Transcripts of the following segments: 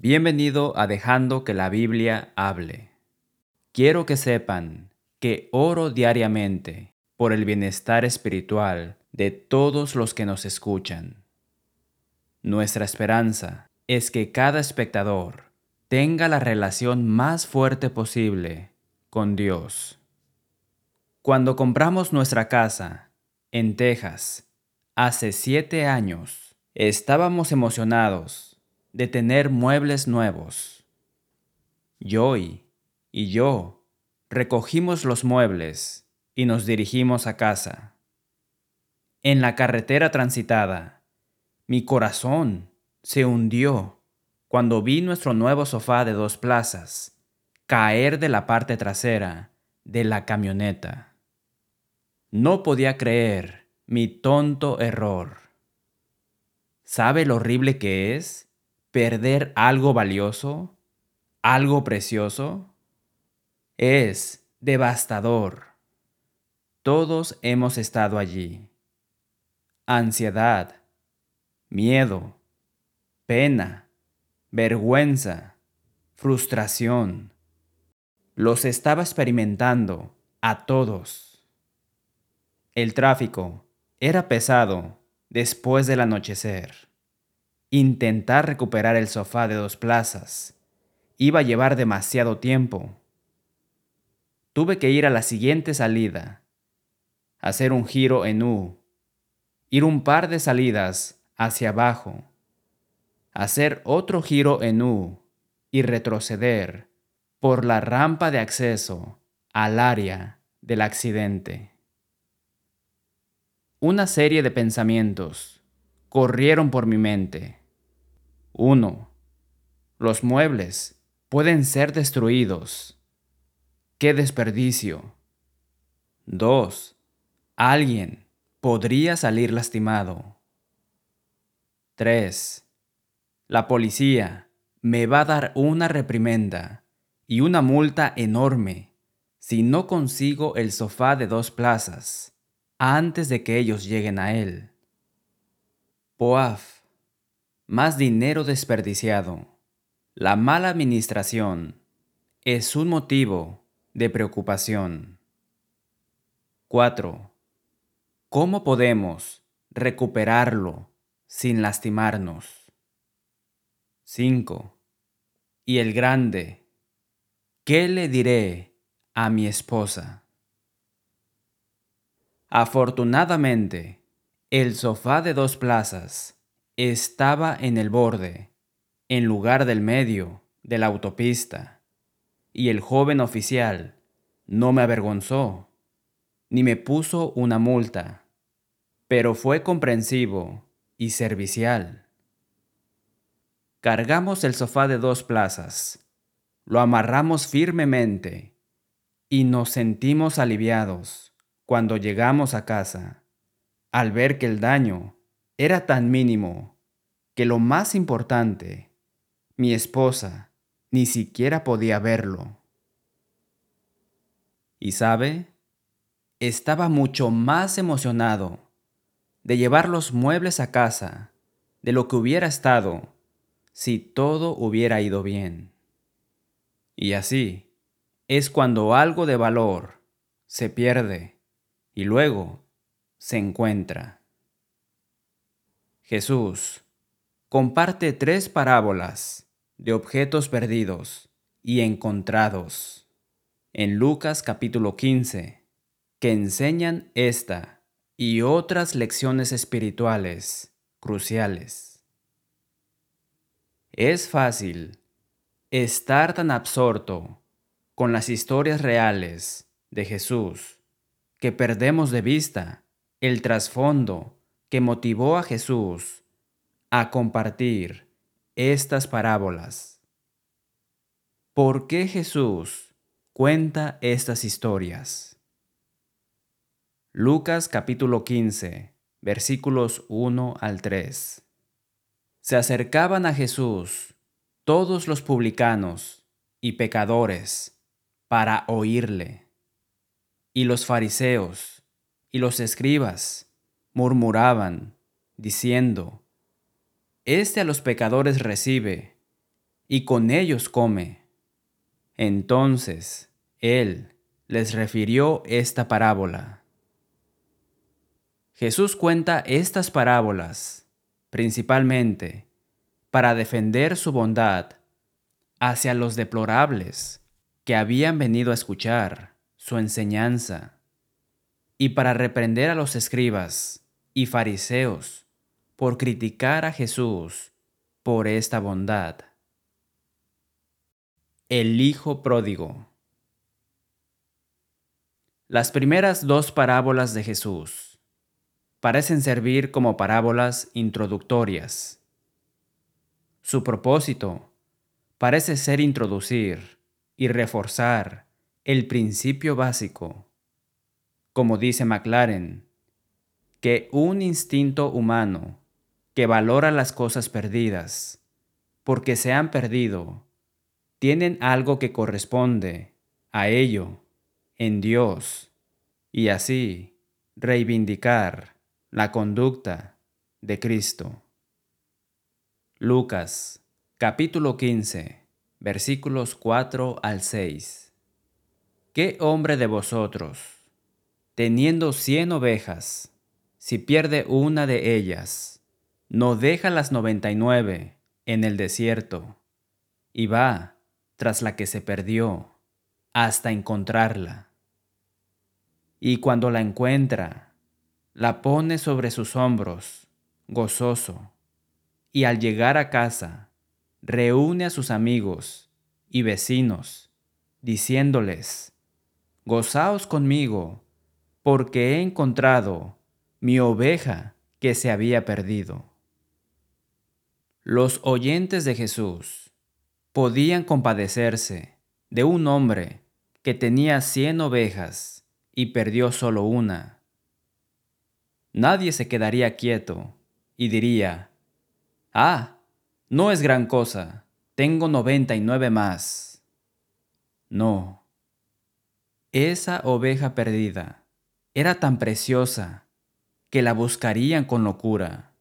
Bienvenido a Dejando que la Biblia hable. Quiero que sepan que oro diariamente por el bienestar espiritual de todos los que nos escuchan. Nuestra esperanza es que cada espectador tenga la relación más fuerte posible con Dios. Cuando compramos nuestra casa en Texas hace siete años, estábamos emocionados de tener muebles nuevos. Joy y yo recogimos los muebles y nos dirigimos a casa. En la carretera transitada, mi corazón se hundió cuando vi nuestro nuevo sofá de dos plazas caer de la parte trasera de la camioneta. No podía creer mi tonto error. ¿Sabe lo horrible que es perder algo valioso, algo precioso, es devastador. Todos hemos estado allí. Ansiedad, miedo, pena, vergüenza, frustración. Los estaba experimentando a todos. El tráfico era pesado después del anochecer. Intentar recuperar el sofá de dos plazas. Iba a llevar demasiado tiempo. Tuve que ir a la siguiente salida, hacer un giro en U, ir un par de salidas hacia abajo, hacer otro giro en U y retroceder por la rampa de acceso al área del accidente. Una serie de pensamientos corrieron por mi mente 1. Los muebles pueden ser destruidos. ¡Qué desperdicio! 2. Alguien podría salir lastimado. 3. La policía me va a dar una reprimenda y una multa enorme si no consigo el sofá de dos plazas antes de que ellos lleguen a él. Poaf más dinero desperdiciado. La mala administración es un motivo de preocupación. 4. ¿Cómo podemos recuperarlo sin lastimarnos? 5. Y el grande, ¿qué le diré a mi esposa? Afortunadamente, el sofá de dos plazas estaba en el borde, en lugar del medio, de la autopista, y el joven oficial no me avergonzó, ni me puso una multa, pero fue comprensivo y servicial. Cargamos el sofá de dos plazas, lo amarramos firmemente y nos sentimos aliviados cuando llegamos a casa al ver que el daño era tan mínimo que lo más importante, mi esposa ni siquiera podía verlo. Y sabe, estaba mucho más emocionado de llevar los muebles a casa de lo que hubiera estado si todo hubiera ido bien. Y así es cuando algo de valor se pierde y luego se encuentra. Jesús comparte tres parábolas de objetos perdidos y encontrados en Lucas capítulo 15 que enseñan esta y otras lecciones espirituales cruciales. Es fácil estar tan absorto con las historias reales de Jesús que perdemos de vista el trasfondo que motivó a Jesús a compartir estas parábolas. ¿Por qué Jesús cuenta estas historias? Lucas capítulo 15, versículos 1 al 3. Se acercaban a Jesús todos los publicanos y pecadores para oírle, y los fariseos y los escribas murmuraban, diciendo, Este a los pecadores recibe y con ellos come. Entonces él les refirió esta parábola. Jesús cuenta estas parábolas principalmente para defender su bondad hacia los deplorables que habían venido a escuchar su enseñanza y para reprender a los escribas y fariseos por criticar a Jesús por esta bondad. El Hijo Pródigo Las primeras dos parábolas de Jesús parecen servir como parábolas introductorias. Su propósito parece ser introducir y reforzar el principio básico, como dice McLaren, que un instinto humano que valora las cosas perdidas, porque se han perdido, tienen algo que corresponde a ello en Dios, y así reivindicar la conducta de Cristo. Lucas capítulo 15 versículos 4 al 6. ¿Qué hombre de vosotros, teniendo cien ovejas, si pierde una de ellas, no deja las noventa y nueve en el desierto y va tras la que se perdió hasta encontrarla. Y cuando la encuentra, la pone sobre sus hombros, gozoso, y al llegar a casa, reúne a sus amigos y vecinos, diciéndoles, Gozaos conmigo, porque he encontrado mi oveja que se había perdido. Los oyentes de Jesús podían compadecerse de un hombre que tenía cien ovejas y perdió solo una. Nadie se quedaría quieto y diría, ah, no es gran cosa, tengo noventa y nueve más. No, esa oveja perdida era tan preciosa que la buscarían con locura,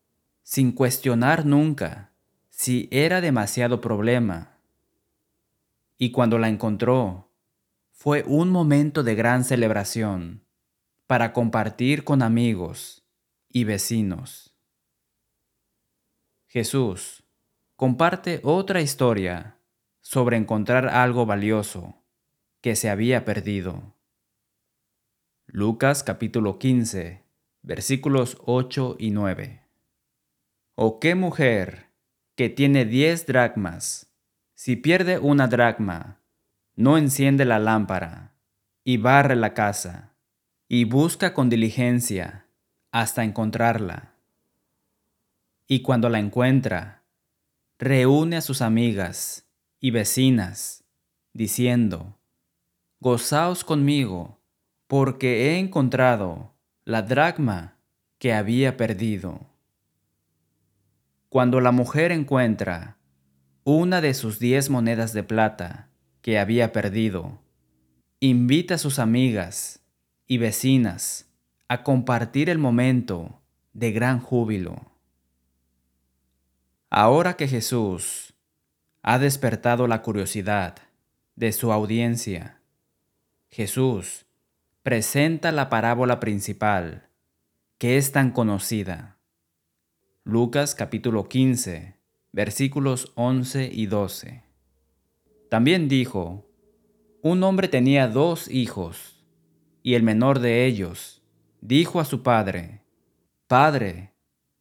sin cuestionar nunca si era demasiado problema. Y cuando la encontró, fue un momento de gran celebración para compartir con amigos y vecinos. Jesús comparte otra historia sobre encontrar algo valioso que se había perdido. Lucas capítulo 15, versículos 8 y 9. ¿O qué mujer que tiene diez dracmas, si pierde una dracma, no enciende la lámpara, y barre la casa, y busca con diligencia hasta encontrarla. Y cuando la encuentra, reúne a sus amigas y vecinas, diciendo, Gozaos conmigo, porque he encontrado la dracma que había perdido. Cuando la mujer encuentra una de sus diez monedas de plata que había perdido, invita a sus amigas y vecinas a compartir el momento de gran júbilo. Ahora que Jesús ha despertado la curiosidad de su audiencia, Jesús presenta la parábola principal que es tan conocida Lucas capítulo 15, versículos 11 y 12. También dijo, un hombre tenía dos hijos, y el menor de ellos dijo a su padre, Padre,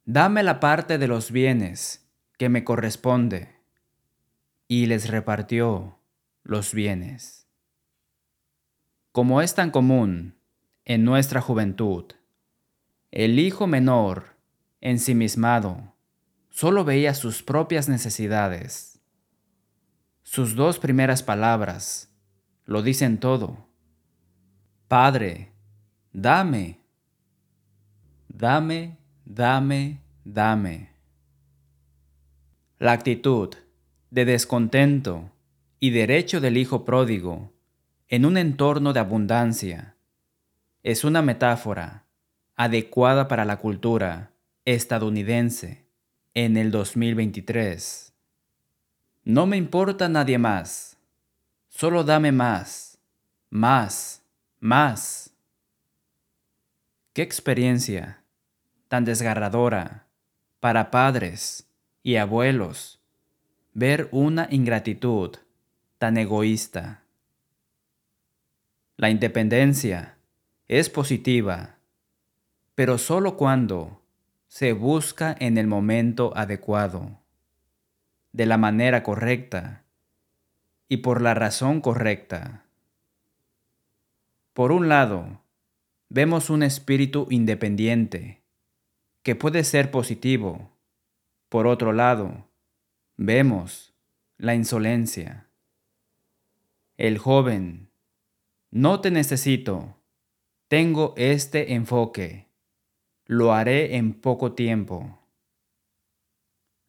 dame la parte de los bienes que me corresponde. Y les repartió los bienes. Como es tan común en nuestra juventud, el hijo menor ensimismado, solo veía sus propias necesidades. Sus dos primeras palabras lo dicen todo. Padre, dame, dame, dame, dame. La actitud de descontento y derecho del hijo pródigo en un entorno de abundancia es una metáfora adecuada para la cultura estadounidense en el 2023. No me importa nadie más. Solo dame más, más, más. Qué experiencia tan desgarradora para padres y abuelos ver una ingratitud tan egoísta. La independencia es positiva, pero solo cuando se busca en el momento adecuado, de la manera correcta y por la razón correcta. Por un lado, vemos un espíritu independiente, que puede ser positivo. Por otro lado, vemos la insolencia. El joven, no te necesito, tengo este enfoque, lo haré en poco tiempo.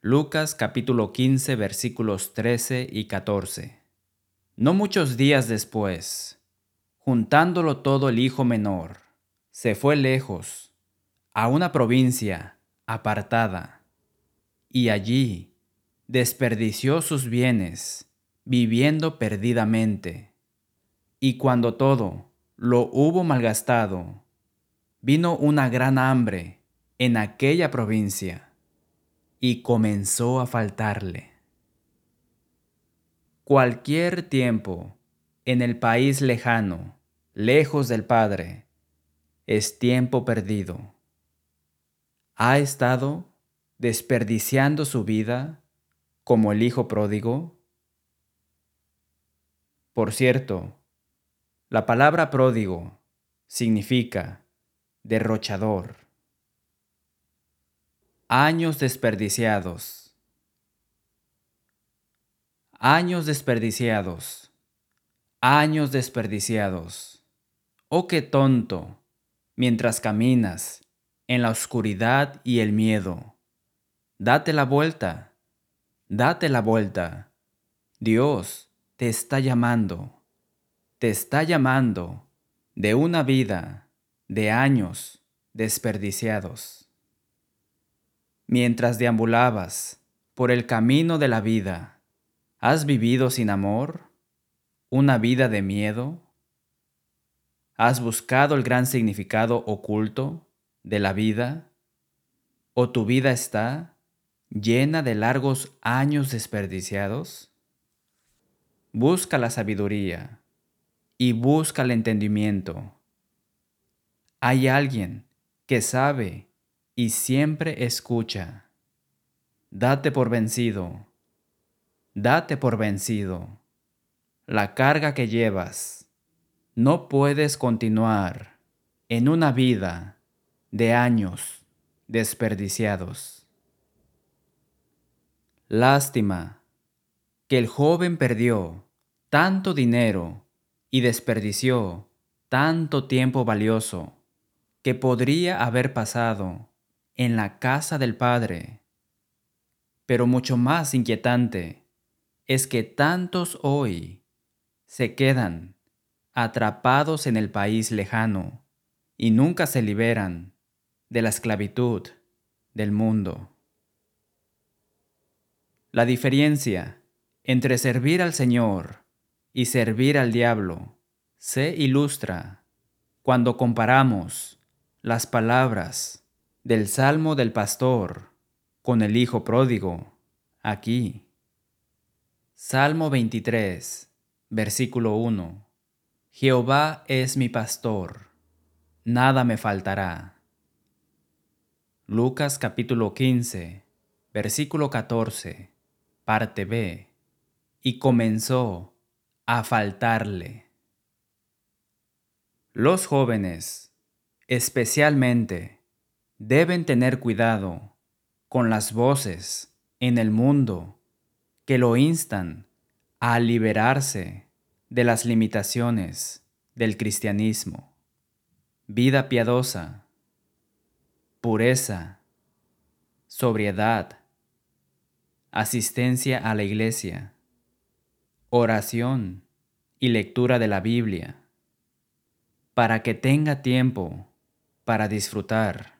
Lucas capítulo 15 versículos 13 y 14. No muchos días después, juntándolo todo el hijo menor, se fue lejos, a una provincia apartada, y allí desperdició sus bienes viviendo perdidamente. Y cuando todo lo hubo malgastado, vino una gran hambre en aquella provincia y comenzó a faltarle. Cualquier tiempo en el país lejano, lejos del Padre, es tiempo perdido. ¿Ha estado desperdiciando su vida como el hijo pródigo? Por cierto, la palabra pródigo significa derrochador. Años desperdiciados. Años desperdiciados. Años desperdiciados. Oh, qué tonto, mientras caminas en la oscuridad y el miedo. Date la vuelta. Date la vuelta. Dios te está llamando, te está llamando de una vida de años desperdiciados. Mientras deambulabas por el camino de la vida, ¿has vivido sin amor? ¿Una vida de miedo? ¿Has buscado el gran significado oculto de la vida? ¿O tu vida está llena de largos años desperdiciados? Busca la sabiduría y busca el entendimiento. Hay alguien que sabe y siempre escucha. Date por vencido. Date por vencido. La carga que llevas. No puedes continuar en una vida de años desperdiciados. Lástima que el joven perdió tanto dinero y desperdició tanto tiempo valioso que podría haber pasado en la casa del Padre. Pero mucho más inquietante es que tantos hoy se quedan atrapados en el país lejano y nunca se liberan de la esclavitud del mundo. La diferencia entre servir al Señor y servir al diablo se ilustra cuando comparamos las palabras del Salmo del Pastor con el Hijo Pródigo aquí. Salmo 23, versículo 1. Jehová es mi pastor, nada me faltará. Lucas capítulo 15, versículo 14, parte B y comenzó a faltarle. Los jóvenes, especialmente, deben tener cuidado con las voces en el mundo que lo instan a liberarse de las limitaciones del cristianismo, vida piadosa, pureza, sobriedad, asistencia a la iglesia, oración y lectura de la Biblia, para que tenga tiempo para disfrutar.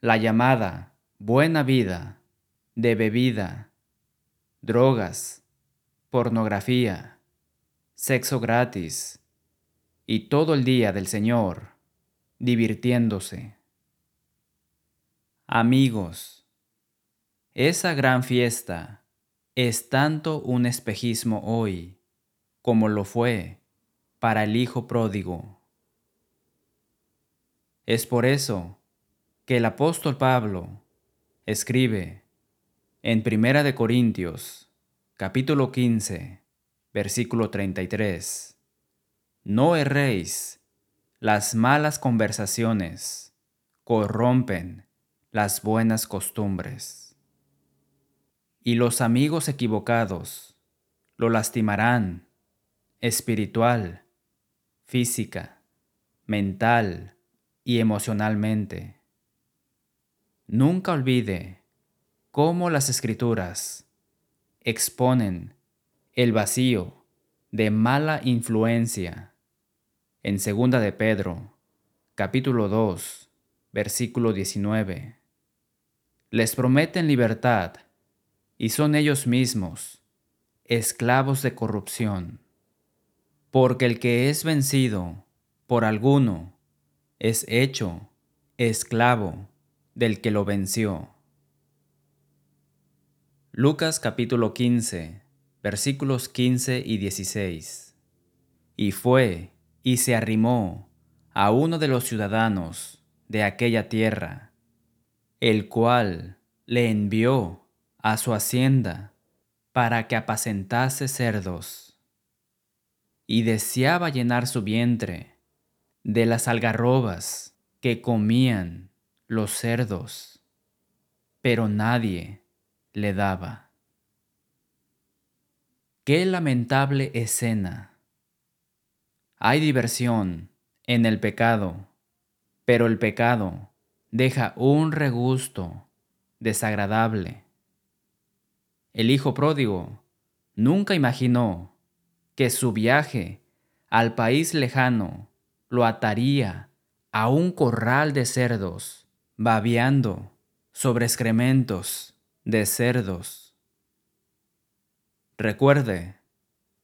La llamada buena vida de bebida, drogas, pornografía, sexo gratis y todo el día del Señor divirtiéndose. Amigos, esa gran fiesta es tanto un espejismo hoy como lo fue para el Hijo pródigo. Es por eso que el apóstol Pablo escribe en Primera de Corintios, capítulo 15, versículo 33. No erréis, las malas conversaciones corrompen las buenas costumbres. Y los amigos equivocados lo lastimarán espiritual, física, mental y emocionalmente. Nunca olvide cómo las escrituras exponen el vacío de mala influencia en segunda de Pedro, capítulo 2, versículo 19. Les prometen libertad y son ellos mismos esclavos de corrupción, porque el que es vencido por alguno es hecho esclavo del que lo venció. Lucas capítulo 15, versículos 15 y 16. Y fue y se arrimó a uno de los ciudadanos de aquella tierra, el cual le envió a su hacienda para que apacentase cerdos, y deseaba llenar su vientre de las algarrobas que comían los cerdos, pero nadie le daba. Qué lamentable escena. Hay diversión en el pecado, pero el pecado deja un regusto desagradable. El hijo pródigo nunca imaginó que su viaje al país lejano lo ataría a un corral de cerdos, babeando sobre excrementos de cerdos. Recuerde,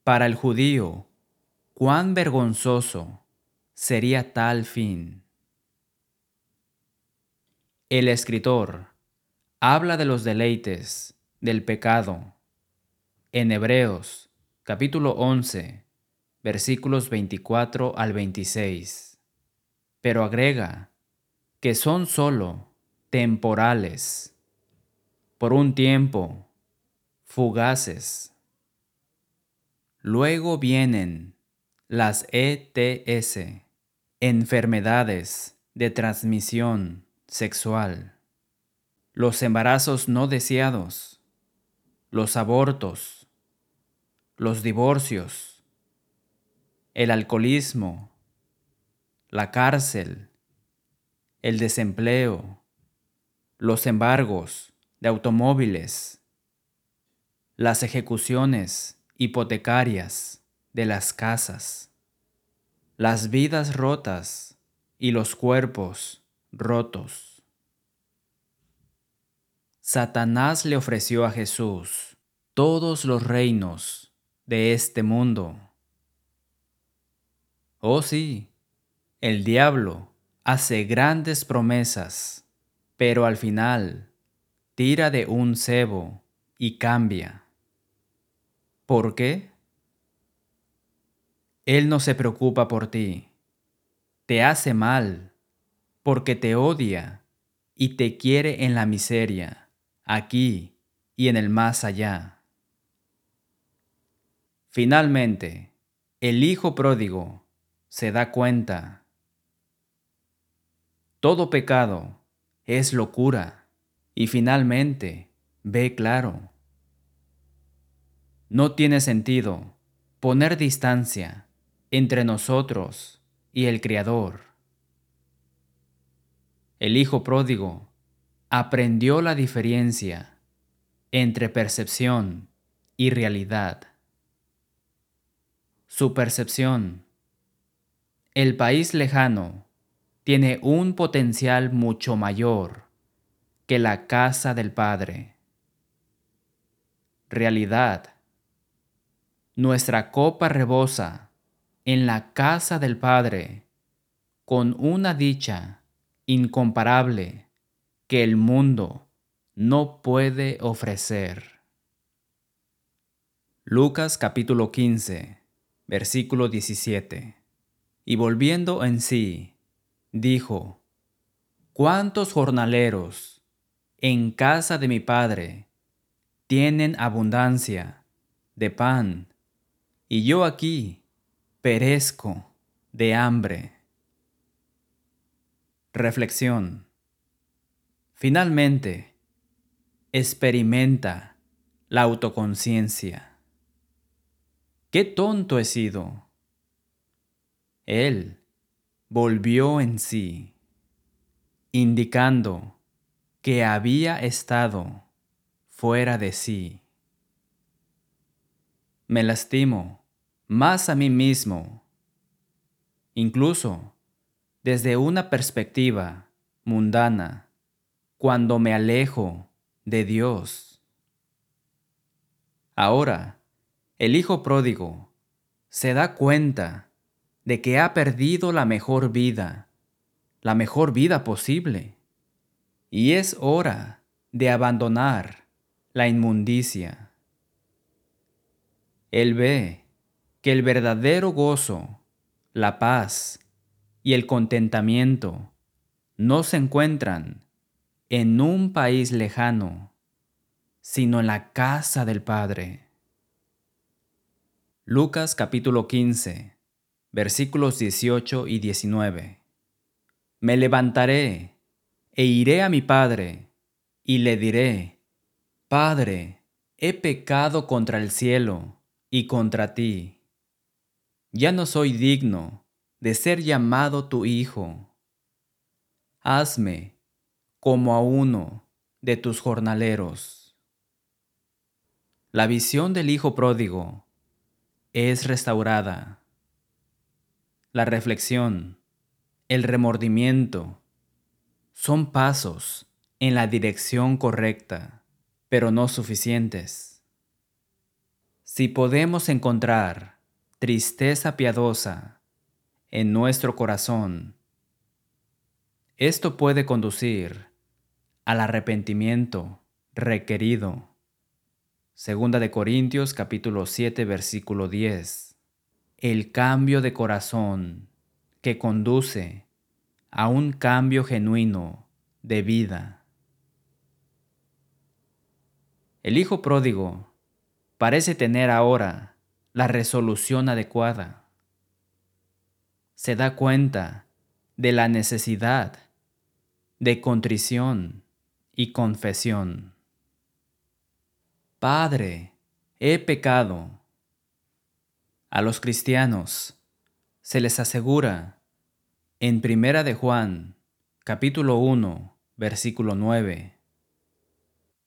para el judío, cuán vergonzoso sería tal fin. El escritor habla de los deleites del pecado. En Hebreos capítulo 11 versículos 24 al 26, pero agrega que son sólo temporales por un tiempo, fugaces. Luego vienen las ETS, enfermedades de transmisión sexual, los embarazos no deseados, los abortos, los divorcios, el alcoholismo, la cárcel, el desempleo, los embargos, de automóviles, las ejecuciones hipotecarias de las casas, las vidas rotas y los cuerpos rotos. Satanás le ofreció a Jesús todos los reinos de este mundo. Oh sí, el diablo hace grandes promesas, pero al final tira de un cebo y cambia. ¿Por qué? Él no se preocupa por ti. Te hace mal porque te odia y te quiere en la miseria, aquí y en el más allá. Finalmente, el hijo pródigo se da cuenta. Todo pecado es locura y finalmente, ve claro. No tiene sentido poner distancia entre nosotros y el Creador. El Hijo pródigo aprendió la diferencia entre percepción y realidad. Su percepción. El país lejano tiene un potencial mucho mayor que la casa del Padre. realidad. Nuestra copa rebosa en la casa del Padre con una dicha incomparable que el mundo no puede ofrecer. Lucas capítulo 15, versículo 17. Y volviendo en sí, dijo, ¿Cuántos jornaleros en casa de mi Padre tienen abundancia de pan, y yo aquí perezco de hambre? Reflexión. Finalmente, experimenta la autoconciencia. ¡Qué tonto he sido! Él volvió en sí, indicando que había estado fuera de sí. Me lastimo más a mí mismo, incluso desde una perspectiva mundana cuando me alejo de Dios. Ahora, el hijo pródigo se da cuenta de que ha perdido la mejor vida, la mejor vida posible, y es hora de abandonar la inmundicia. Él ve que el verdadero gozo, la paz y el contentamiento no se encuentran en un país lejano, sino en la casa del Padre. Lucas capítulo 15, versículos 18 y 19. Me levantaré e iré a mi Padre y le diré, Padre, he pecado contra el cielo y contra ti. Ya no soy digno de ser llamado tu hijo. Hazme como a uno de tus jornaleros. La visión del hijo pródigo es restaurada. La reflexión, el remordimiento, son pasos en la dirección correcta, pero no suficientes. Si podemos encontrar tristeza piadosa en nuestro corazón. Esto puede conducir al arrepentimiento requerido. Segunda de Corintios capítulo 7 versículo 10. El cambio de corazón que conduce a un cambio genuino de vida. El hijo pródigo parece tener ahora la resolución adecuada se da cuenta de la necesidad de contrición y confesión. Padre, he pecado. A los cristianos se les asegura en Primera de Juan, capítulo 1, versículo 9.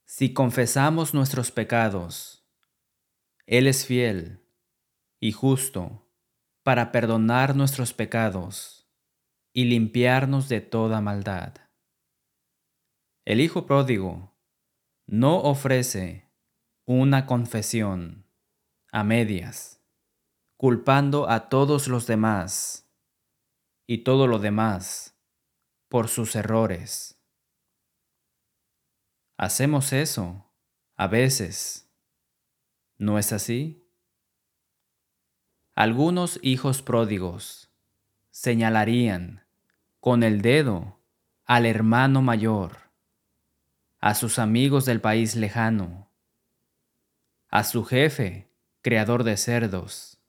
Si confesamos nuestros pecados, Él es fiel y justo para perdonar nuestros pecados y limpiarnos de toda maldad. El Hijo Pródigo no ofrece una confesión a medias, culpando a todos los demás y todo lo demás por sus errores. Hacemos eso a veces. ¿No es así? Algunos hijos pródigos señalarían con el dedo al hermano mayor, a sus amigos del país lejano, a su jefe, creador de cerdos,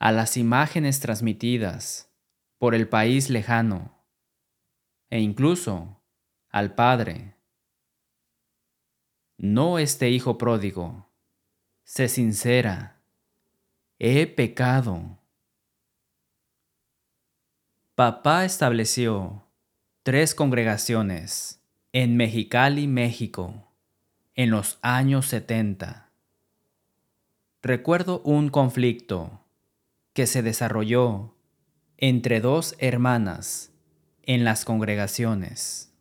a las imágenes transmitidas por el país lejano, e incluso al padre. No este hijo pródigo se sincera he pecado. Papá estableció tres congregaciones en Mexicali, México, en los años 70. Recuerdo un conflicto que se desarrolló entre dos hermanas en las congregaciones.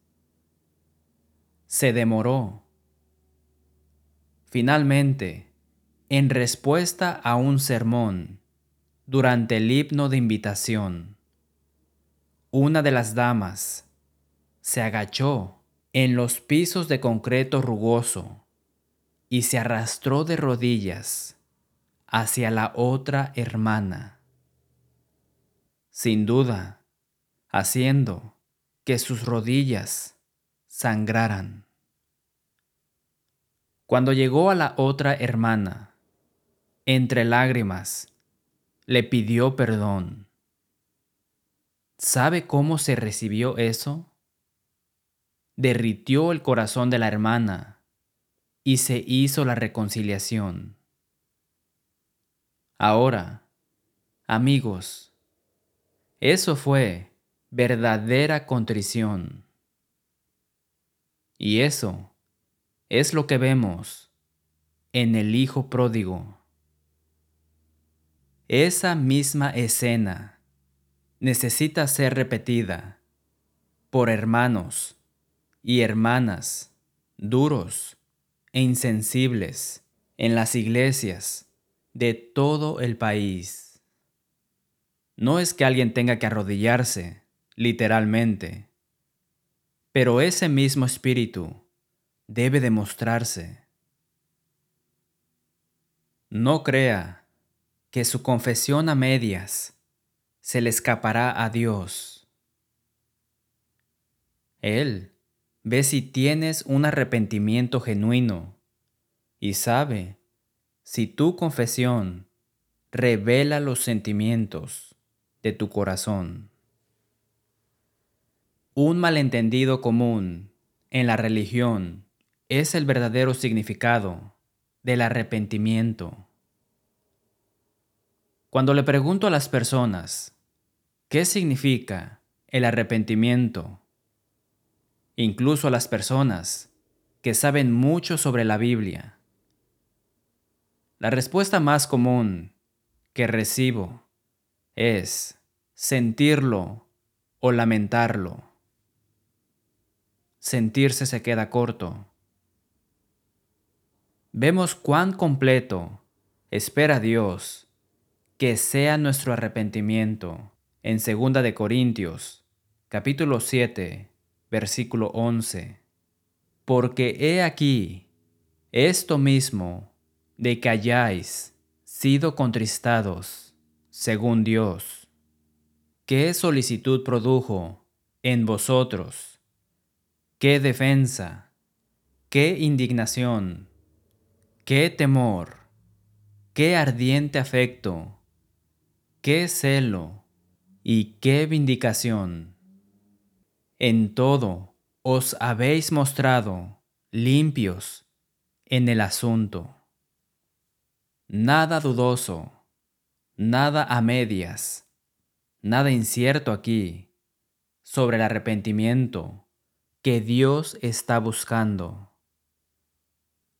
Se demoró. Finalmente, en respuesta a un sermón, durante el himno de invitación, una de las damas se agachó en los pisos de concreto rugoso y se arrastró de rodillas hacia la otra hermana, sin duda haciendo que sus rodillas sangraran. Cuando llegó a la otra hermana, entre lágrimas, le pidió perdón. ¿Sabe cómo se recibió eso? Derritió el corazón de la hermana y se hizo la reconciliación. Ahora, amigos, eso fue verdadera contrición. Y eso es lo que vemos en el Hijo Pródigo. Esa misma escena necesita ser repetida por hermanos y hermanas duros e insensibles en las iglesias de todo el país. No es que alguien tenga que arrodillarse, literalmente, pero ese mismo espíritu debe demostrarse. No crea que su confesión a medias se le escapará a Dios. Él ve si tienes un arrepentimiento genuino y sabe si tu confesión revela los sentimientos de tu corazón. Un malentendido común en la religión es el verdadero significado del arrepentimiento. Cuando le pregunto a las personas, ¿qué significa el arrepentimiento? Incluso a las personas que saben mucho sobre la Biblia. La respuesta más común que recibo es sentirlo o lamentarlo. Sentirse se queda corto vemos cuán completo espera Dios que sea nuestro arrepentimiento en 2 de Corintios, capítulo 7, versículo 11. Porque he aquí esto mismo de que hayáis sido contristados según Dios. ¿Qué solicitud produjo en vosotros? ¿Qué defensa? ¿Qué indignación? qué temor, qué ardiente afecto, qué celo y qué vindicación. En todo os habéis mostrado limpios en el asunto. Nada dudoso, nada a medias, nada incierto aquí sobre el arrepentimiento que Dios está buscando.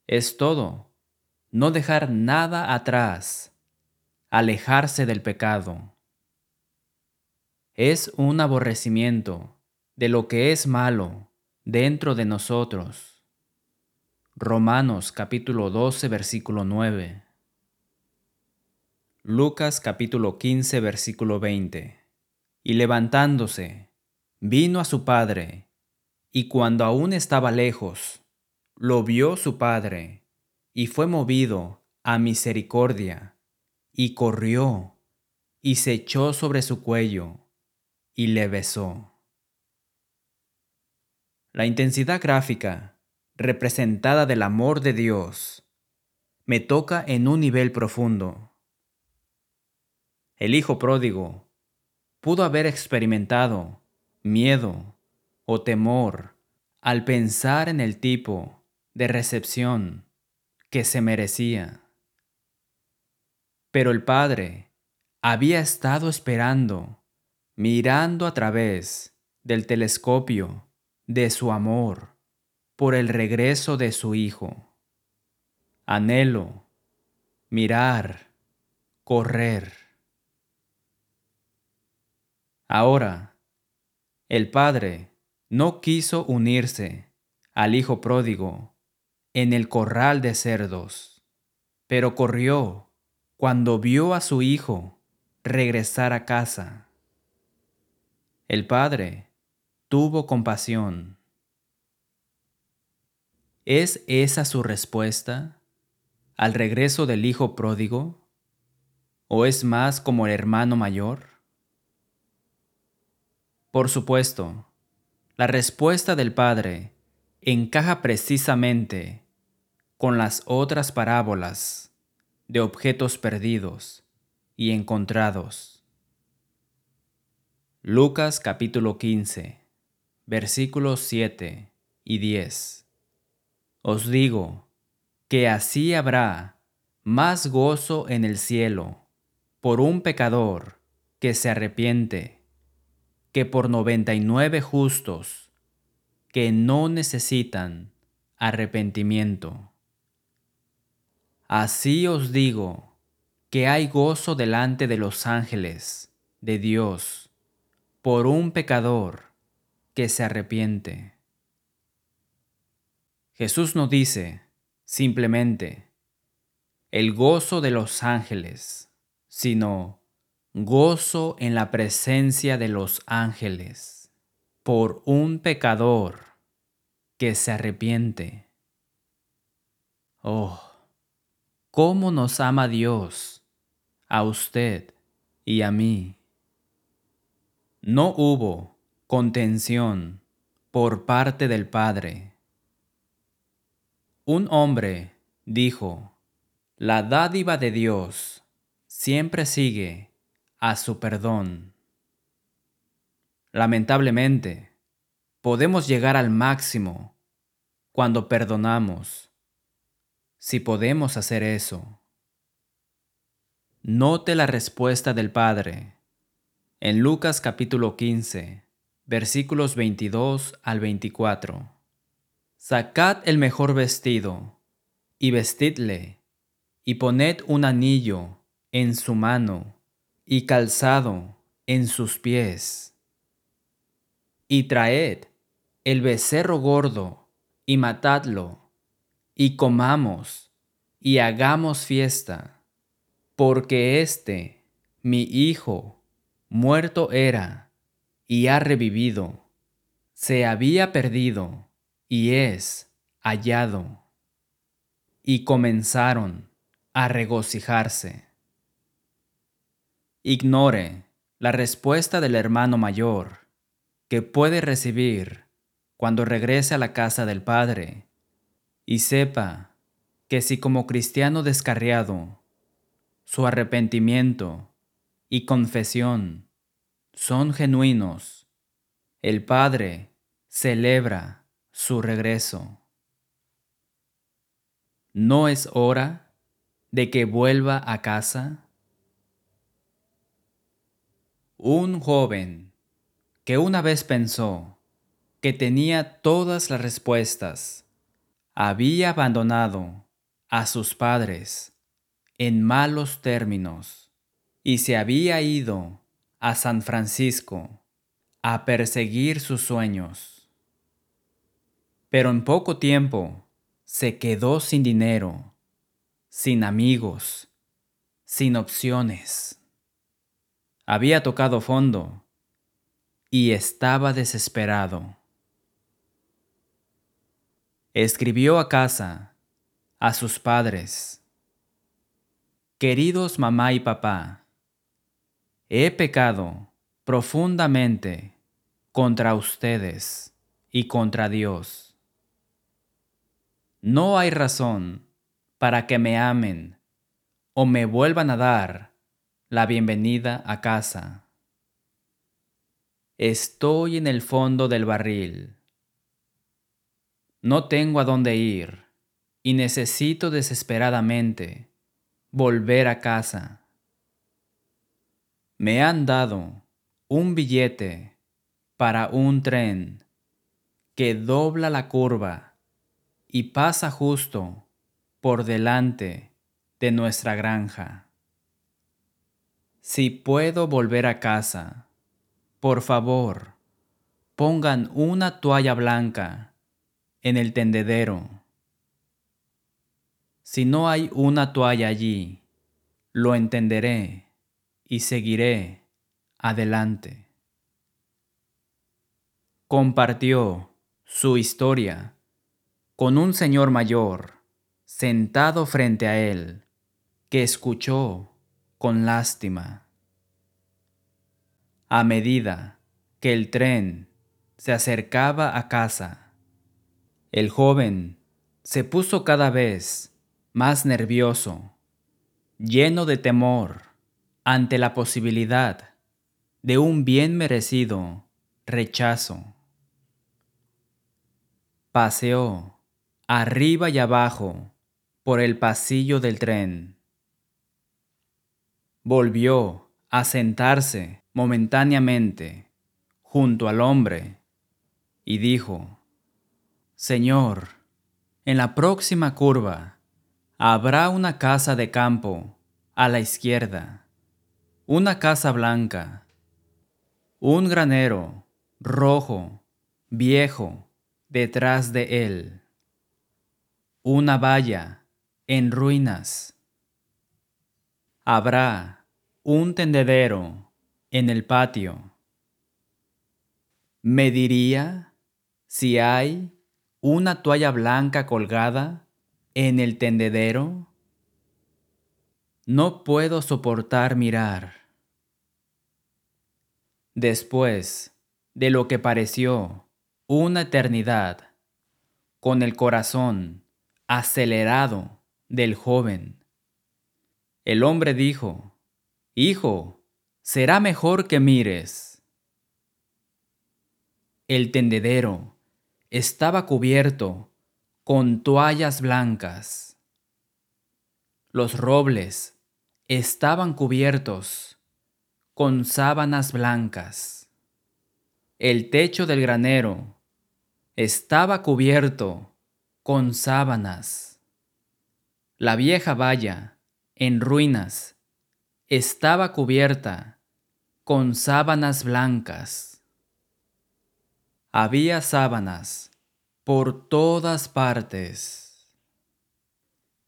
Es todo no dejar nada atrás, alejarse del pecado. Es un aborrecimiento de lo que es malo dentro de nosotros. Romanos capítulo 12 versículo 9. Lucas capítulo 15 versículo 20. Y levantándose, vino a su padre, y cuando aún estaba lejos, lo vio su padre y fue movido a misericordia, y corrió, y se echó sobre su cuello, y le besó. La intensidad gráfica representada del amor de Dios me toca en un nivel profundo. El hijo pródigo pudo haber experimentado miedo o temor al pensar en el tipo de recepción que se merecía. Pero el Padre había estado esperando, mirando a través del telescopio de su amor por el regreso de su Hijo. Anhelo, mirar, correr. Ahora, el Padre no quiso unirse al Hijo pródigo en el corral de cerdos, pero corrió cuando vio a su hijo regresar a casa. El padre tuvo compasión. ¿Es esa su respuesta al regreso del hijo pródigo? ¿O es más como el hermano mayor? Por supuesto, la respuesta del padre encaja precisamente con las otras parábolas de objetos perdidos y encontrados. Lucas capítulo 15, versículos 7 y 10. Os digo que así habrá más gozo en el cielo por un pecador que se arrepiente que por noventa y nueve justos que no necesitan arrepentimiento. Así os digo que hay gozo delante de los ángeles de Dios por un pecador que se arrepiente. Jesús no dice simplemente el gozo de los ángeles, sino gozo en la presencia de los ángeles por un pecador que se arrepiente. Oh, cómo nos ama Dios, a usted y a mí. No hubo contención por parte del Padre. Un hombre dijo, la dádiva de Dios siempre sigue a su perdón. Lamentablemente, podemos llegar al máximo cuando perdonamos, si podemos hacer eso. Note la respuesta del Padre en Lucas capítulo 15, versículos 22 al 24. Sacad el mejor vestido y vestidle, y poned un anillo en su mano y calzado en sus pies y traed el becerro gordo y matadlo, y comamos y hagamos fiesta, porque este, mi hijo, muerto era y ha revivido, se había perdido y es hallado. Y comenzaron a regocijarse. Ignore la respuesta del hermano mayor que puede recibir cuando regrese a la casa del Padre y sepa que si como cristiano descarriado su arrepentimiento y confesión son genuinos, el Padre celebra su regreso. ¿No es hora de que vuelva a casa? Un joven que una vez pensó que tenía todas las respuestas, había abandonado a sus padres en malos términos y se había ido a San Francisco a perseguir sus sueños. Pero en poco tiempo se quedó sin dinero, sin amigos, sin opciones. Había tocado fondo y estaba desesperado. Escribió a casa, a sus padres, Queridos mamá y papá, he pecado profundamente contra ustedes y contra Dios. No hay razón para que me amen o me vuelvan a dar la bienvenida a casa. Estoy en el fondo del barril. No tengo a dónde ir y necesito desesperadamente volver a casa. Me han dado un billete para un tren que dobla la curva y pasa justo por delante de nuestra granja. Si puedo volver a casa, por favor, pongan una toalla blanca en el tendedero. Si no hay una toalla allí, lo entenderé y seguiré adelante. Compartió su historia con un señor mayor sentado frente a él, que escuchó con lástima. A medida que el tren se acercaba a casa, el joven se puso cada vez más nervioso, lleno de temor ante la posibilidad de un bien merecido rechazo. Paseó arriba y abajo por el pasillo del tren. Volvió a sentarse momentáneamente junto al hombre y dijo, Señor, en la próxima curva habrá una casa de campo a la izquierda, una casa blanca, un granero rojo, viejo, detrás de él, una valla en ruinas. Habrá un tendedero en el patio. Me diría si hay una toalla blanca colgada en el tendedero. No puedo soportar mirar. Después de lo que pareció una eternidad, con el corazón acelerado del joven, el hombre dijo, Hijo, será mejor que mires. El tendedero estaba cubierto con toallas blancas. Los robles estaban cubiertos con sábanas blancas. El techo del granero estaba cubierto con sábanas. La vieja valla, en ruinas, estaba cubierta con sábanas blancas. Había sábanas por todas partes.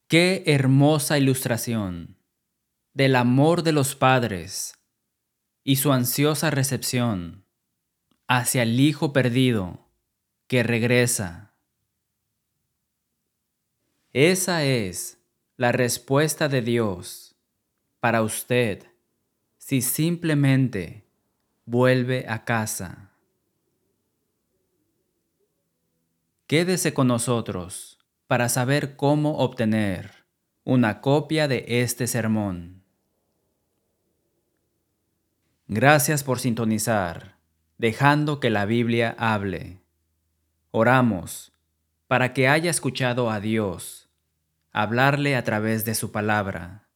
Qué hermosa ilustración del amor de los padres y su ansiosa recepción hacia el Hijo perdido que regresa. Esa es la respuesta de Dios para usted si simplemente vuelve a casa. Quédese con nosotros para saber cómo obtener una copia de este sermón. Gracias por sintonizar, dejando que la Biblia hable. Oramos para que haya escuchado a Dios hablarle a través de su palabra.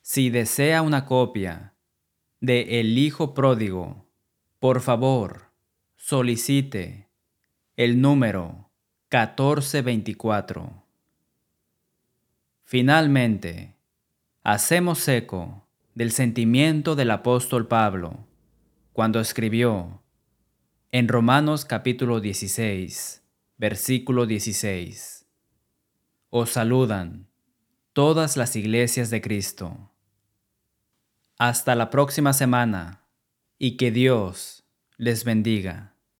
Si desea una copia de El Hijo Pródigo, por favor, solicite el número 1424. Finalmente, hacemos eco del sentimiento del apóstol Pablo cuando escribió en Romanos capítulo 16, versículo 16. Os saludan todas las iglesias de Cristo. Hasta la próxima semana y que Dios les bendiga.